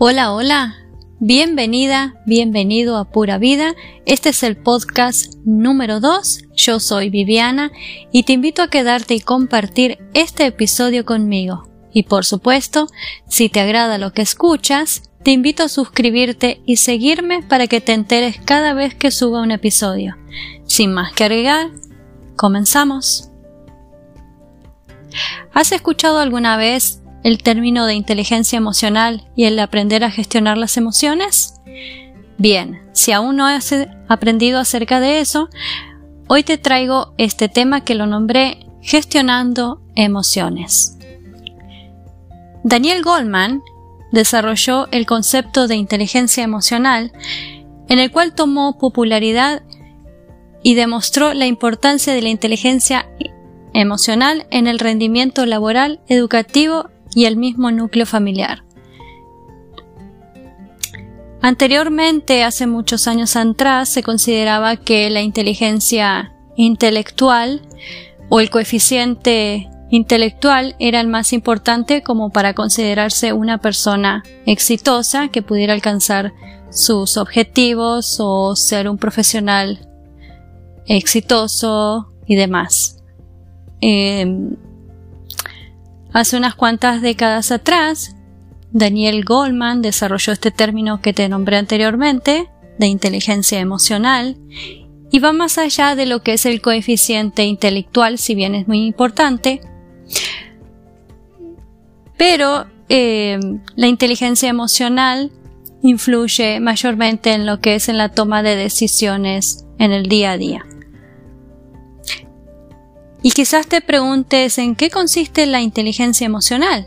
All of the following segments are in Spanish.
Hola, hola. Bienvenida, bienvenido a Pura Vida. Este es el podcast número 2. Yo soy Viviana y te invito a quedarte y compartir este episodio conmigo. Y por supuesto, si te agrada lo que escuchas, te invito a suscribirte y seguirme para que te enteres cada vez que suba un episodio. Sin más que agregar, comenzamos. ¿Has escuchado alguna vez el término de inteligencia emocional y el aprender a gestionar las emociones? Bien, si aún no has aprendido acerca de eso, hoy te traigo este tema que lo nombré gestionando emociones. Daniel Goldman desarrolló el concepto de inteligencia emocional, en el cual tomó popularidad y demostró la importancia de la inteligencia emocional en el rendimiento laboral, educativo y el mismo núcleo familiar. Anteriormente, hace muchos años atrás, se consideraba que la inteligencia intelectual o el coeficiente intelectual era el más importante como para considerarse una persona exitosa que pudiera alcanzar sus objetivos o ser un profesional exitoso y demás. Em, hace unas cuantas décadas atrás, Daniel Goldman desarrolló este término que te nombré anteriormente, de inteligencia emocional, y va más allá de lo que es el coeficiente intelectual, si bien es muy importante, pero eh, la inteligencia emocional influye mayormente en lo que es en la toma de decisiones en el día a día. Y quizás te preguntes en qué consiste la inteligencia emocional.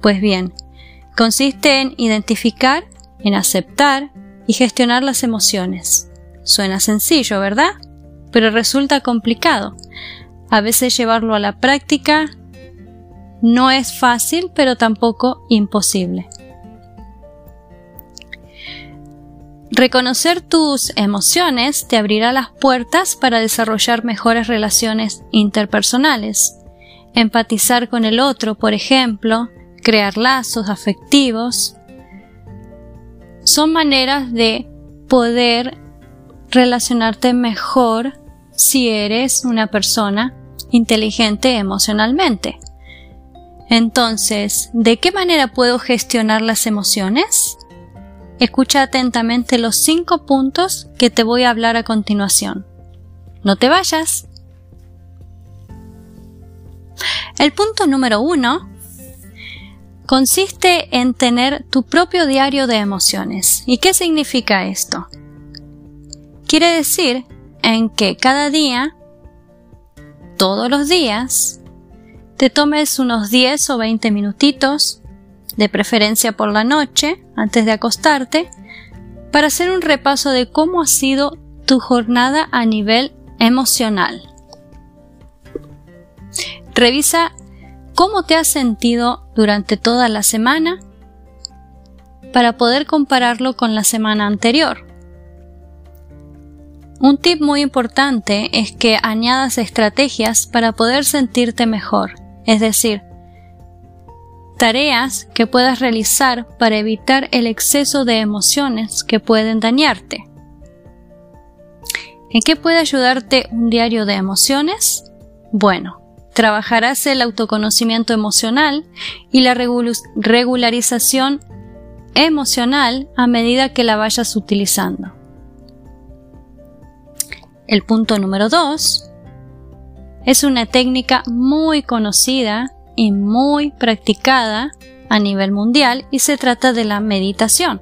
Pues bien, consiste en identificar, en aceptar y gestionar las emociones. Suena sencillo, ¿verdad? Pero resulta complicado. A veces llevarlo a la práctica no es fácil, pero tampoco imposible. Reconocer tus emociones te abrirá las puertas para desarrollar mejores relaciones interpersonales. Empatizar con el otro, por ejemplo, crear lazos afectivos, son maneras de poder relacionarte mejor si eres una persona inteligente emocionalmente. Entonces, ¿de qué manera puedo gestionar las emociones? Escucha atentamente los cinco puntos que te voy a hablar a continuación. No te vayas. El punto número uno consiste en tener tu propio diario de emociones. ¿Y qué significa esto? Quiere decir en que cada día, todos los días, te tomes unos 10 o 20 minutitos de preferencia por la noche, antes de acostarte, para hacer un repaso de cómo ha sido tu jornada a nivel emocional. Revisa cómo te has sentido durante toda la semana para poder compararlo con la semana anterior. Un tip muy importante es que añadas estrategias para poder sentirte mejor, es decir, tareas que puedas realizar para evitar el exceso de emociones que pueden dañarte. ¿En qué puede ayudarte un diario de emociones? Bueno, trabajarás el autoconocimiento emocional y la regularización emocional a medida que la vayas utilizando. El punto número 2 es una técnica muy conocida y muy practicada a nivel mundial y se trata de la meditación.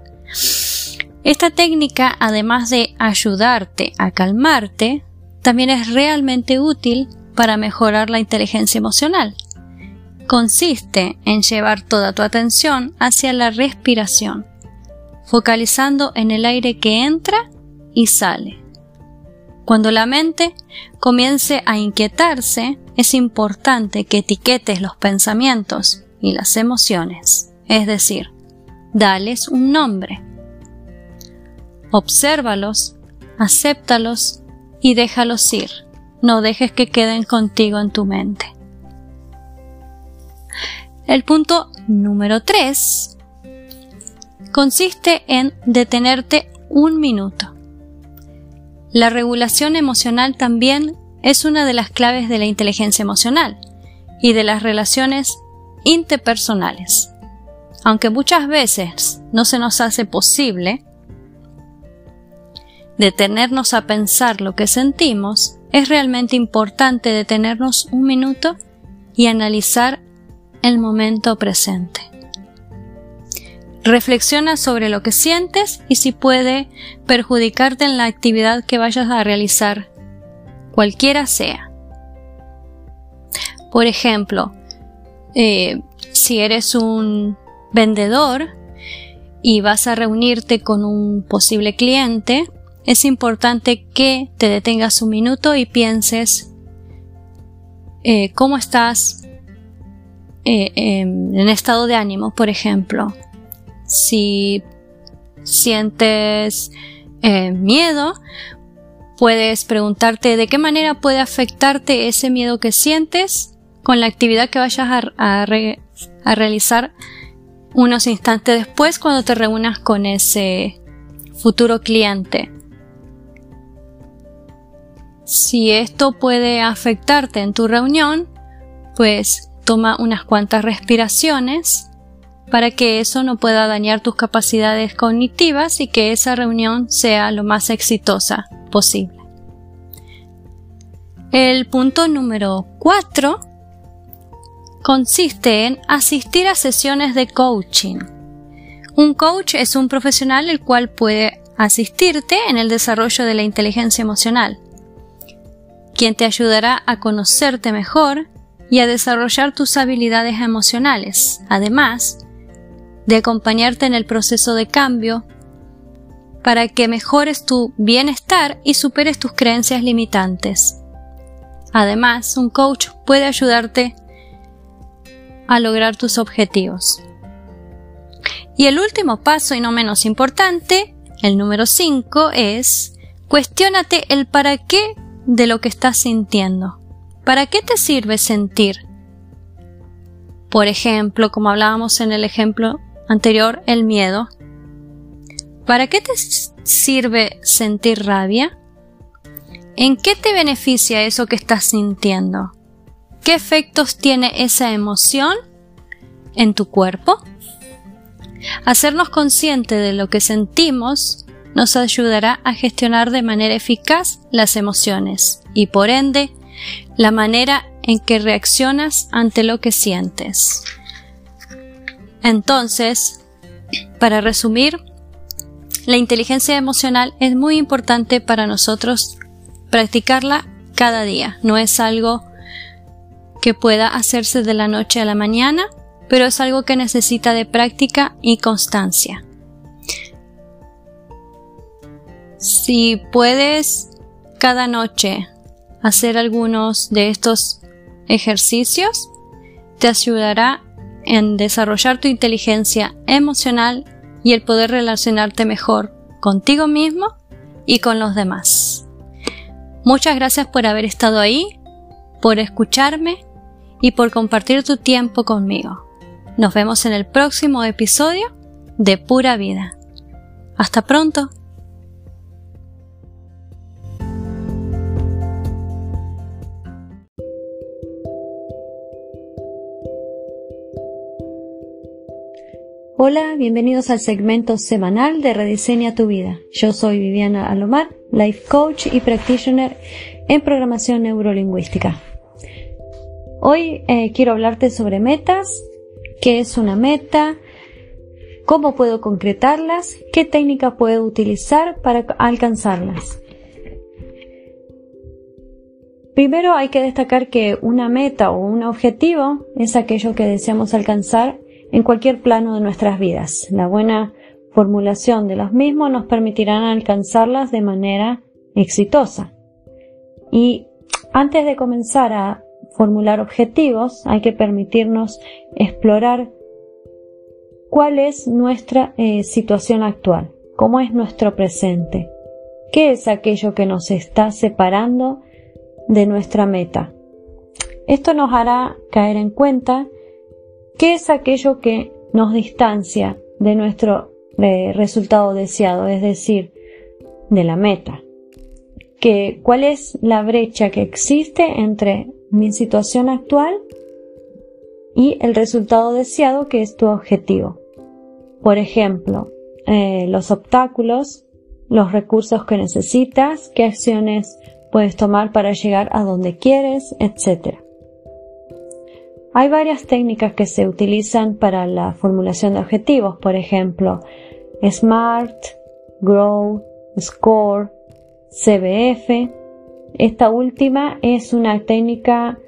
Esta técnica, además de ayudarte a calmarte, también es realmente útil para mejorar la inteligencia emocional. Consiste en llevar toda tu atención hacia la respiración, focalizando en el aire que entra y sale. Cuando la mente comience a inquietarse, es importante que etiquetes los pensamientos y las emociones, es decir, dales un nombre. Obsérvalos, acéptalos y déjalos ir. No dejes que queden contigo en tu mente. El punto número 3 consiste en detenerte un minuto. La regulación emocional también es una de las claves de la inteligencia emocional y de las relaciones interpersonales. Aunque muchas veces no se nos hace posible detenernos a pensar lo que sentimos, es realmente importante detenernos un minuto y analizar el momento presente. Reflexiona sobre lo que sientes y si puede perjudicarte en la actividad que vayas a realizar, cualquiera sea. Por ejemplo, eh, si eres un vendedor y vas a reunirte con un posible cliente, es importante que te detengas un minuto y pienses eh, cómo estás eh, en estado de ánimo, por ejemplo si sientes miedo, puedes preguntarte de qué manera puede afectarte ese miedo que sientes con la actividad que vayas a, realizar unos instantes después cuando te reúnas con ese futuro cliente. Si esto puede afectarte en tu reunión, pues toma unas cuantas respiraciones para que eso no pueda dañar tus capacidades cognitivas y que esa reunión sea lo más exitosa posible. El punto número 4 consiste en asistir a sesiones de coaching. Un coach es un profesional el cual puede asistirte en el desarrollo de la inteligencia emocional, quien te ayudará a conocerte mejor y a desarrollar tus habilidades emocionales. Además, de acompañarte en el proceso de cambio para que mejores tu bienestar y superes tus creencias limitantes. Además, un coach puede ayudarte a lograr tus objetivos. Y el último paso y no menos importante, el número 5, es cuestiónate el para qué de lo que estás sintiendo. ¿Para qué te sirve sentir? Por ejemplo, como hablábamos en el ejemplo anterior, el miedo. ¿Para qué te sirve sentir rabia? ¿En qué te beneficia eso que estás sintiendo? ¿Qué efectos tiene esa emoción en tu cuerpo? Hacernos consciente de lo que sentimos nos ayudará a gestionar de manera eficaz las emociones y por ende la manera en que reaccionas ante lo que sientes. Entonces, para resumir, la inteligencia emocional es muy importante para nosotros practicarla cada día. No es algo que pueda hacerse de la noche a la mañana, pero es algo que necesita de práctica y constancia. Si puedes cada noche hacer algunos de estos ejercicios, te ayudará en desarrollar tu inteligencia emocional y el poder relacionarte mejor contigo mismo y con los demás. Muchas gracias por haber estado ahí, por escucharme y por compartir tu tiempo conmigo. Nos vemos en el próximo episodio de Pura Vida. Hasta pronto. Hola, bienvenidos al segmento semanal de Rediseña tu vida. Yo soy Viviana Alomar, life coach y practitioner en programación neurolingüística. Hoy eh, quiero hablarte sobre metas, qué es una meta, cómo puedo concretarlas, qué técnica puedo utilizar para alcanzarlas. Primero hay que destacar que una meta o un objetivo es aquello que deseamos alcanzar en cualquier plano de nuestras vidas. La buena formulación de los mismos nos permitirán alcanzarlas de manera exitosa. Y antes de comenzar a formular objetivos, hay que permitirnos explorar cuál es nuestra eh, situación actual, cómo es nuestro presente, qué es aquello que nos está separando de nuestra meta. Esto nos hará caer en cuenta ¿Qué es aquello que nos distancia de nuestro resultado deseado, es decir, de la meta. Que, ¿Cuál es la brecha que existe entre mi situación actual y el resultado deseado que es tu objetivo? Por ejemplo, eh, los obstáculos, los recursos que necesitas, qué acciones puedes tomar para llegar a donde quieres, etc. Hay varias técnicas que se utilizan para la formulación de objetivos, por ejemplo, SMART, GROW, SCORE, CBF. Esta última es una técnica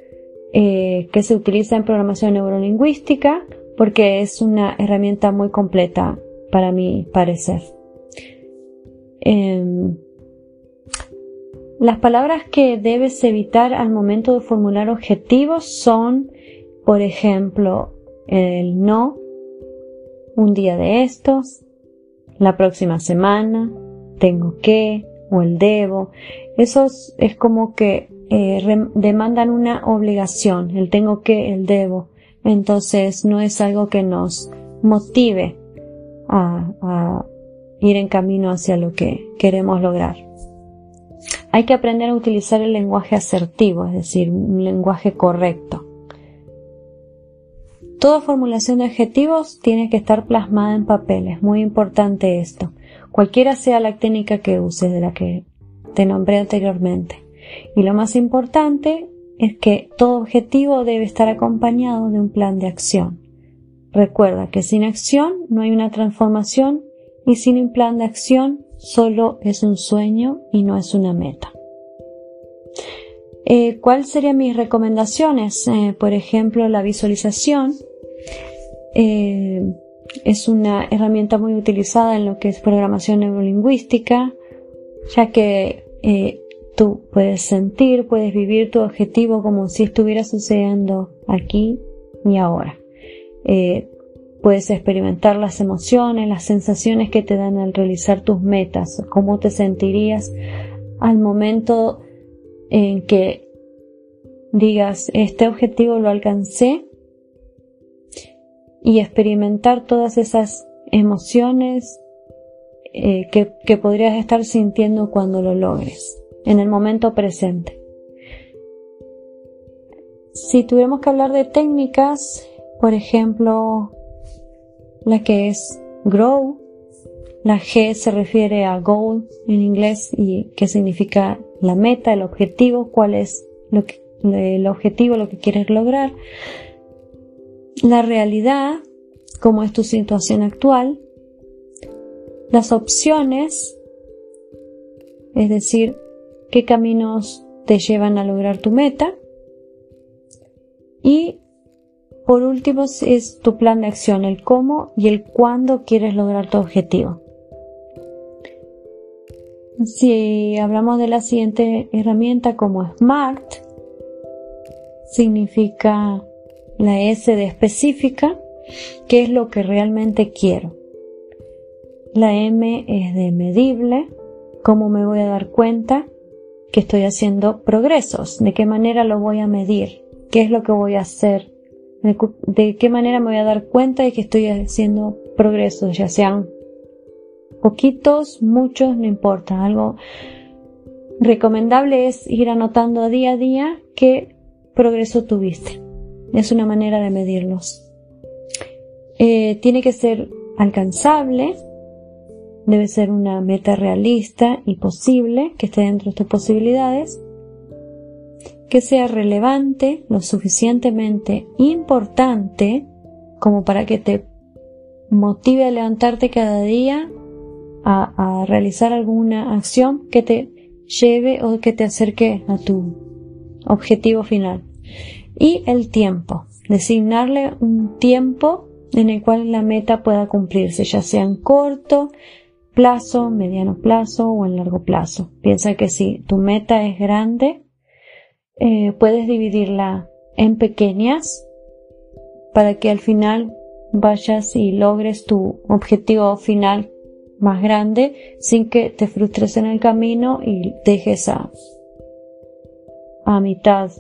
eh, que se utiliza en programación neurolingüística porque es una herramienta muy completa para mi parecer. Em, las palabras que debes evitar al momento de formular objetivos son, por ejemplo, el no, un día de estos, la próxima semana, tengo que, o el debo. Esos es como que eh, demandan una obligación, el tengo que, el debo. Entonces no es algo que nos motive a, ir en camino hacia lo que queremos lograr. Hay que aprender a utilizar el lenguaje asertivo, es decir, un lenguaje correcto. Toda formulación de objetivos tiene que estar plasmada en papel, es muy importante esto, cualquiera sea la técnica que uses de la que te nombré anteriormente. Y lo más importante es que todo objetivo debe estar acompañado de un plan de acción. Recuerda que sin acción no hay una transformación y sin un plan de acción solo es un sueño y no es una meta. Eh, ¿Cuáles serían mis recomendaciones? Eh, por ejemplo, la visualización eh, es una herramienta muy utilizada en lo que es programación neurolingüística, ya que tú puedes sentir, puedes vivir tu objetivo como si estuviera sucediendo aquí y ahora. Eh, puedes experimentar las emociones, las sensaciones que te dan al realizar tus metas, cómo te sentirías al momento en que digas este objetivo lo alcancé y experimentar todas esas emociones eh, que, que podrías estar sintiendo cuando lo logres en el momento presente. Si tuviéramos que hablar de técnicas, por ejemplo, la que es grow, la G se refiere a goal en inglés y que significa la meta, el objetivo, cuál es lo que, el objetivo, lo que quieres lograr. La realidad, como es tu situación actual. Las opciones, es decir, qué caminos te llevan a lograr tu meta. Y por último es tu plan de acción, el cómo y el cuándo quieres lograr tu objetivo. Si hablamos de la siguiente herramienta como SMART, significa la S de específica, qué es lo que realmente quiero. La M es de medible, cómo me voy a dar cuenta que estoy haciendo progresos, de qué manera lo voy a medir, qué es lo que voy a hacer de, qué manera me voy a dar cuenta de que estoy haciendo progresos, ya sean poquitos, muchos, no importa. Algo recomendable es ir anotando día a día qué progreso tuviste. Es una manera de medirlos. Eh, tiene que ser alcanzable, debe ser una meta realista y posible, que esté dentro de tus posibilidades que sea relevante, lo suficientemente importante como para que te motive a levantarte cada día a, realizar alguna acción que te lleve o que te acerque a tu objetivo final. Y el tiempo, designarle un tiempo en el cual la meta pueda cumplirse, ya sea en corto plazo, mediano plazo o en largo plazo. Piensa que si tu meta es grande, eh, puedes dividirla en pequeñas para que al final vayas y logres tu objetivo final más grande sin que te frustres en el camino y dejes a, a mitad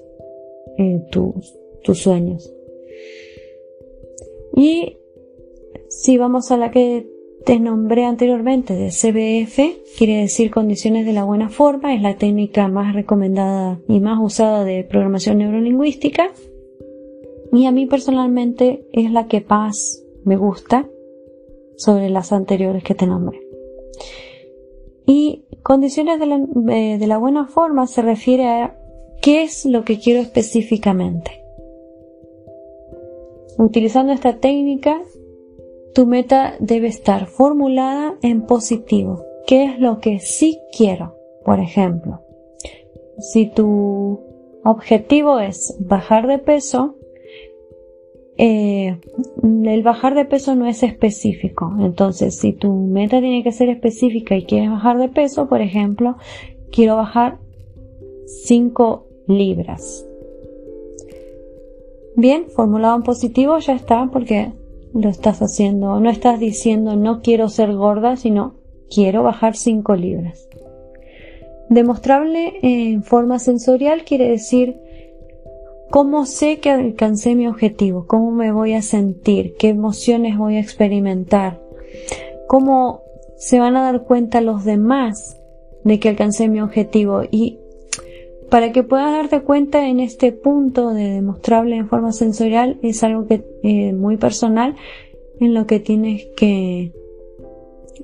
eh, tus, tus sueños. Y si vamos a la que te nombré anteriormente de CBF, quiere decir condiciones de la buena forma, es la técnica más recomendada y más usada de programación neurolingüística. Y a mí personalmente es la que más me gusta sobre las anteriores que te nombré. Y condiciones de la, eh, de la buena forma se refiere a qué es lo que quiero específicamente. Utilizando esta técnica tu meta debe estar formulada en positivo. ¿Qué es lo que sí quiero? Por ejemplo, si tu objetivo es bajar de peso, eh, el bajar de peso no es específico. Entonces, si tu meta tiene que ser específica y quieres bajar de peso, por ejemplo, quiero bajar 5 libras. Bien, formulado en positivo ya está porque lo estás haciendo, no estás diciendo no quiero ser gorda, sino quiero bajar 5 libras. Demostrable en forma sensorial quiere decir cómo sé que alcancé mi objetivo, cómo me voy a sentir, qué emociones voy a experimentar, cómo se van a dar cuenta los demás de que alcancé mi objetivo y para que puedas darte cuenta en este punto de demostrable en forma sensorial es algo que eh, muy personal en lo que tienes que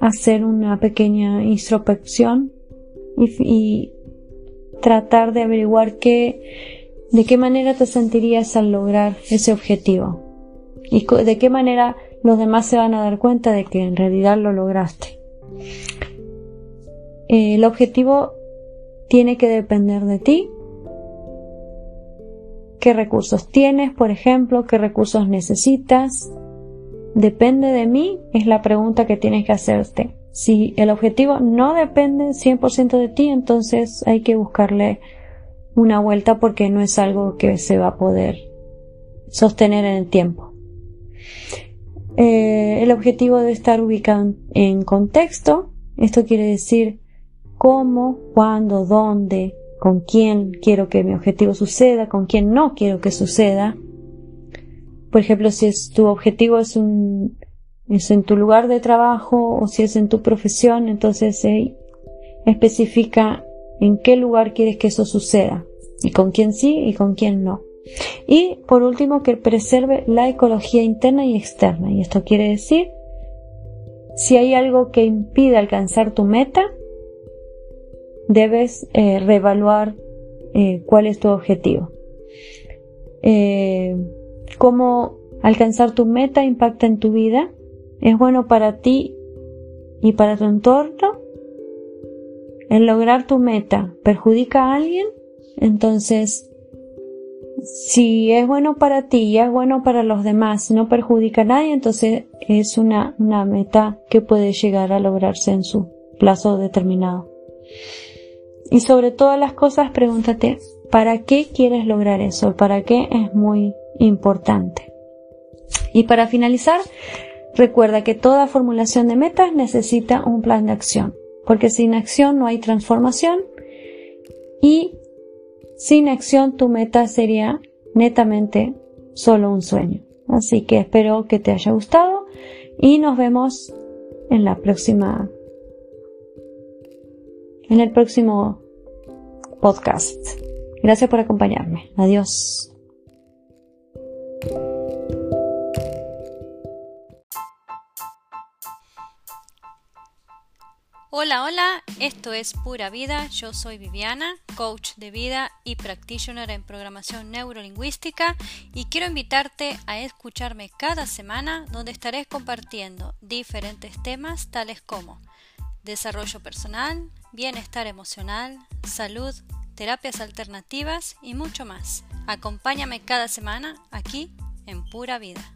hacer una pequeña introspección y, tratar de averiguar qué, de qué manera te sentirías al lograr ese objetivo y de qué manera los demás se van a dar cuenta de que en realidad lo lograste. Eh, el objetivo tiene que depender de ti. ¿Qué recursos tienes, por ejemplo? ¿Qué recursos necesitas? ¿Depende de mí? Es la pregunta que tienes que hacerte. Si el objetivo no depende 100% de ti, entonces hay que buscarle una vuelta porque no es algo que se va a poder sostener en el tiempo. Eh, el objetivo debe estar ubicado en contexto. Esto quiere decir cómo, cuándo, dónde, con quién quiero que mi objetivo suceda, con quién no quiero que suceda. Por ejemplo, si es tu objetivo es en tu lugar de trabajo o si es en tu profesión, entonces especifica en qué lugar quieres que eso suceda y con quién sí y con quién no. Y por último, que preserve la ecología interna y externa. Y esto quiere decir, si hay algo que impide alcanzar tu meta, debes eh, reevaluar eh, cuál es tu objetivo. Eh, cómo alcanzar tu meta impacta en tu vida. ¿Es bueno para ti y para tu entorno? ¿El lograr tu meta perjudica a alguien? Entonces, si es bueno para ti y es bueno para los demás, no perjudica a nadie, entonces es una, una meta que puede llegar a lograrse en su plazo determinado. Y sobre todas las cosas, pregúntate, ¿para qué quieres lograr eso? ¿Para qué es muy importante? Y para finalizar, recuerda que toda formulación de metas necesita un plan de acción, porque sin acción no hay transformación y sin acción tu meta sería netamente solo un sueño. Así que espero que te haya gustado y nos vemos en la próxima en el próximo podcast. Gracias por acompañarme. Adiós. Hola, hola, esto es Pura Vida, yo soy Viviana, coach de vida y practitioner en programación neurolingüística y quiero invitarte a escucharme cada semana donde estaré compartiendo diferentes temas tales como desarrollo personal, bienestar emocional, salud, terapias alternativas y mucho más. Acompáñame cada semana aquí en Pura Vida.